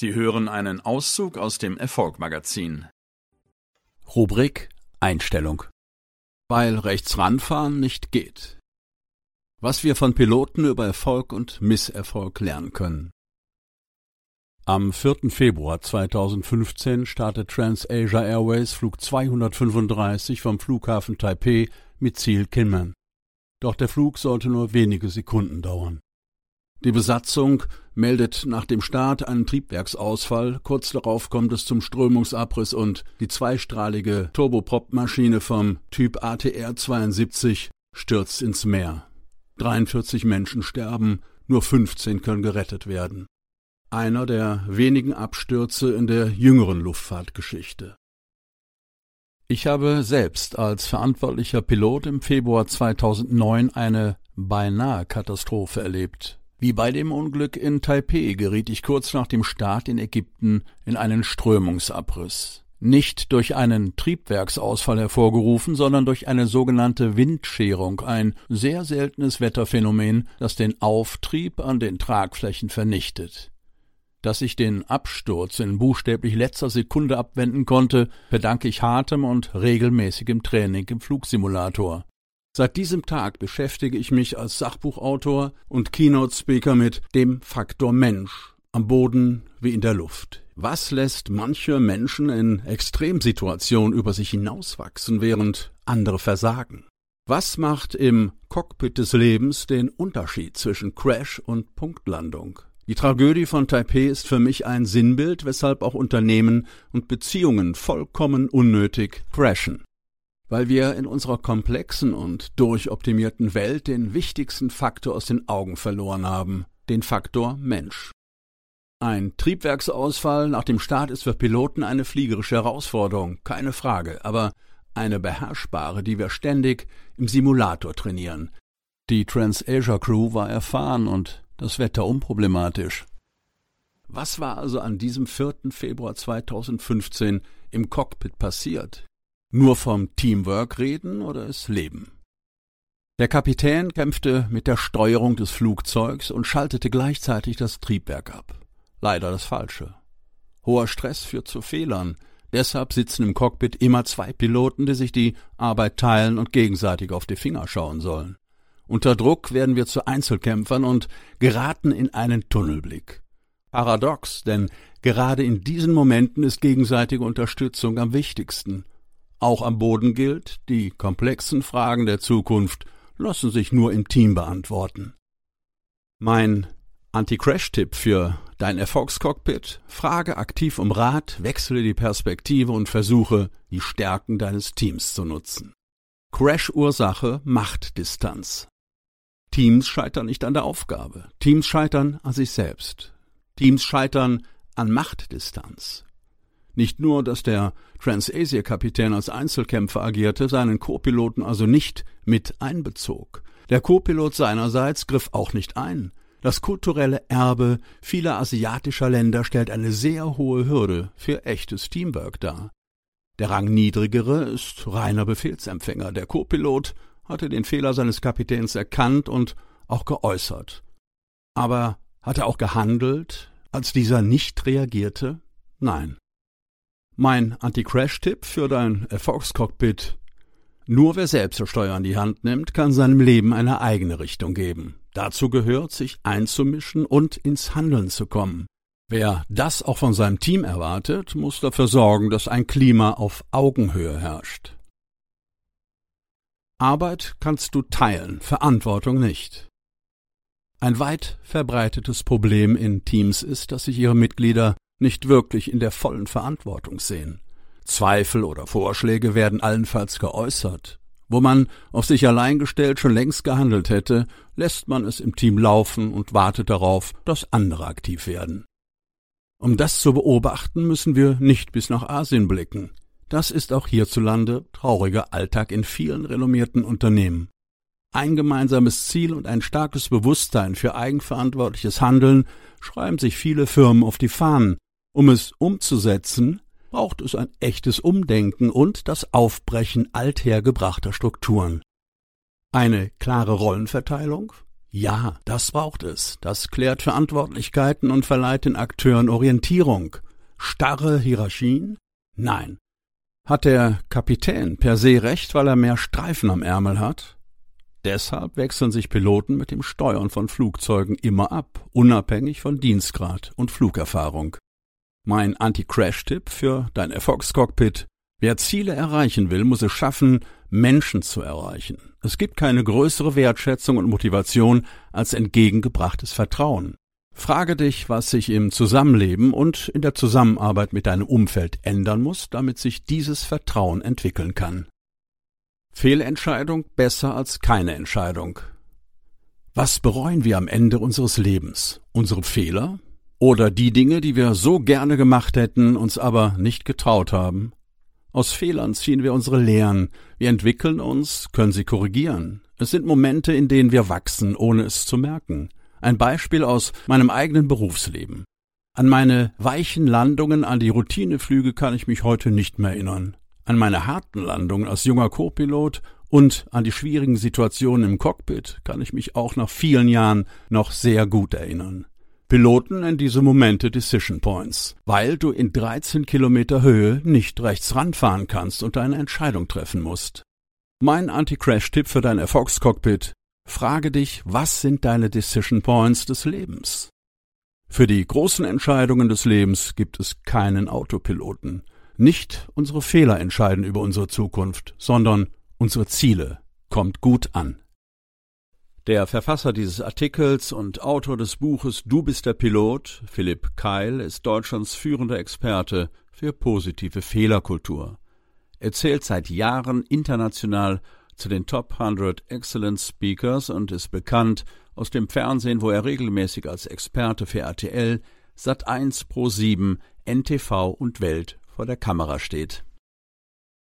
Sie hören einen Auszug aus dem Erfolg-Magazin. Rubrik Einstellung. Weil rechts ranfahren nicht geht. Was wir von Piloten über Erfolg und Misserfolg lernen können. Am 4. Februar 2015 startet TransAsia Airways Flug 235 vom Flughafen Taipei mit Ziel Kinmen. Doch der Flug sollte nur wenige Sekunden dauern. Die Besatzung meldet nach dem Start einen Triebwerksausfall, kurz darauf kommt es zum Strömungsabriss und die zweistrahlige Turboprop-Maschine vom Typ ATR 72 stürzt ins Meer. 43 Menschen sterben, nur 15 können gerettet werden. Einer der wenigen Abstürze in der jüngeren Luftfahrtgeschichte. Ich habe selbst als verantwortlicher Pilot im Februar 2009 eine beinahe Katastrophe erlebt. Wie bei dem Unglück in Taipeh geriet ich kurz nach dem Start in Ägypten in einen Strömungsabriss. Nicht durch einen Triebwerksausfall hervorgerufen, sondern durch eine sogenannte Windscherung, ein sehr seltenes Wetterphänomen, das den Auftrieb an den Tragflächen vernichtet. Dass ich den Absturz in buchstäblich letzter Sekunde abwenden konnte, verdanke ich hartem und regelmäßigem Training im Flugsimulator. Seit diesem Tag beschäftige ich mich als Sachbuchautor und Keynote-Speaker mit dem Faktor Mensch am Boden wie in der Luft. Was lässt manche Menschen in Extremsituationen über sich hinauswachsen, während andere versagen? Was macht im Cockpit des Lebens den Unterschied zwischen Crash und Punktlandung? Die Tragödie von Taipei ist für mich ein Sinnbild, weshalb auch Unternehmen und Beziehungen vollkommen unnötig crashen weil wir in unserer komplexen und durchoptimierten Welt den wichtigsten Faktor aus den Augen verloren haben, den Faktor Mensch. Ein Triebwerksausfall nach dem Start ist für Piloten eine fliegerische Herausforderung, keine Frage, aber eine beherrschbare, die wir ständig im Simulator trainieren. Die TransAsia Crew war erfahren und das Wetter unproblematisch. Was war also an diesem 4. Februar 2015 im Cockpit passiert? Nur vom Teamwork reden oder es leben? Der Kapitän kämpfte mit der Steuerung des Flugzeugs und schaltete gleichzeitig das Triebwerk ab. Leider das Falsche. Hoher Stress führt zu Fehlern. Deshalb sitzen im Cockpit immer zwei Piloten, die sich die Arbeit teilen und gegenseitig auf die Finger schauen sollen. Unter Druck werden wir zu Einzelkämpfern und geraten in einen Tunnelblick. Paradox, denn gerade in diesen Momenten ist gegenseitige Unterstützung am wichtigsten. Auch am Boden gilt, die komplexen Fragen der Zukunft lassen sich nur im Team beantworten. Mein Anti-Crash-Tipp für dein Erfolgscockpit: Frage aktiv um Rat, wechsle die Perspektive und versuche, die Stärken deines Teams zu nutzen. Crash-Ursache Machtdistanz. Teams scheitern nicht an der Aufgabe. Teams scheitern an sich selbst. Teams scheitern an Machtdistanz. Nicht nur, dass der Transasia-Kapitän als Einzelkämpfer agierte, seinen Co-Piloten also nicht mit einbezog. Der Co-Pilot seinerseits griff auch nicht ein. Das kulturelle Erbe vieler asiatischer Länder stellt eine sehr hohe Hürde für echtes Teamwork dar. Der Rangniedrigere ist reiner Befehlsempfänger. Der Co-Pilot hatte den Fehler seines Kapitäns erkannt und auch geäußert. Aber hat er auch gehandelt, als dieser nicht reagierte? Nein. Mein Anti-Crash-Tipp für dein Erfolgscockpit. Nur wer selbst das Steuer in die Hand nimmt, kann seinem Leben eine eigene Richtung geben. Dazu gehört, sich einzumischen und ins Handeln zu kommen. Wer das auch von seinem Team erwartet, muss dafür sorgen, dass ein Klima auf Augenhöhe herrscht. Arbeit kannst du teilen, Verantwortung nicht. Ein weit verbreitetes Problem in Teams ist, dass sich ihre Mitglieder nicht wirklich in der vollen Verantwortung sehen. Zweifel oder Vorschläge werden allenfalls geäußert. Wo man auf sich allein gestellt schon längst gehandelt hätte, lässt man es im Team laufen und wartet darauf, dass andere aktiv werden. Um das zu beobachten, müssen wir nicht bis nach Asien blicken. Das ist auch hierzulande trauriger Alltag in vielen renommierten Unternehmen. Ein gemeinsames Ziel und ein starkes Bewusstsein für eigenverantwortliches Handeln schreiben sich viele Firmen auf die Fahnen, um es umzusetzen, braucht es ein echtes Umdenken und das Aufbrechen althergebrachter Strukturen. Eine klare Rollenverteilung? Ja, das braucht es. Das klärt Verantwortlichkeiten und verleiht den Akteuren Orientierung. Starre Hierarchien? Nein. Hat der Kapitän per se recht, weil er mehr Streifen am Ärmel hat? Deshalb wechseln sich Piloten mit dem Steuern von Flugzeugen immer ab, unabhängig von Dienstgrad und Flugerfahrung. Mein Anti-Crash-Tipp für dein Erfolgscockpit Wer Ziele erreichen will, muss es schaffen, Menschen zu erreichen. Es gibt keine größere Wertschätzung und Motivation als entgegengebrachtes Vertrauen. Frage dich, was sich im Zusammenleben und in der Zusammenarbeit mit deinem Umfeld ändern muss, damit sich dieses Vertrauen entwickeln kann. Fehlentscheidung besser als keine Entscheidung. Was bereuen wir am Ende unseres Lebens? Unsere Fehler? Oder die Dinge, die wir so gerne gemacht hätten, uns aber nicht getraut haben? Aus Fehlern ziehen wir unsere Lehren, wir entwickeln uns, können sie korrigieren. Es sind Momente, in denen wir wachsen, ohne es zu merken. Ein Beispiel aus meinem eigenen Berufsleben. An meine weichen Landungen, an die Routineflüge kann ich mich heute nicht mehr erinnern. An meine harten Landungen als junger Co-Pilot und an die schwierigen Situationen im Cockpit kann ich mich auch nach vielen Jahren noch sehr gut erinnern. Piloten nennen diese Momente Decision Points, weil du in 13 Kilometer Höhe nicht rechts ranfahren kannst und eine Entscheidung treffen musst. Mein Anti-Crash-Tipp für dein Erfolgscockpit Frage dich, was sind deine Decision Points des Lebens? Für die großen Entscheidungen des Lebens gibt es keinen Autopiloten. Nicht unsere Fehler entscheiden über unsere Zukunft, sondern unsere Ziele. Kommt gut an. Der Verfasser dieses Artikels und Autor des Buches Du bist der Pilot, Philipp Keil, ist Deutschlands führender Experte für positive Fehlerkultur. Er zählt seit Jahren international zu den Top 100 Excellence Speakers und ist bekannt aus dem Fernsehen, wo er regelmäßig als Experte für RTL, Sat1 Pro 7, NTV und Welt vor der Kamera steht.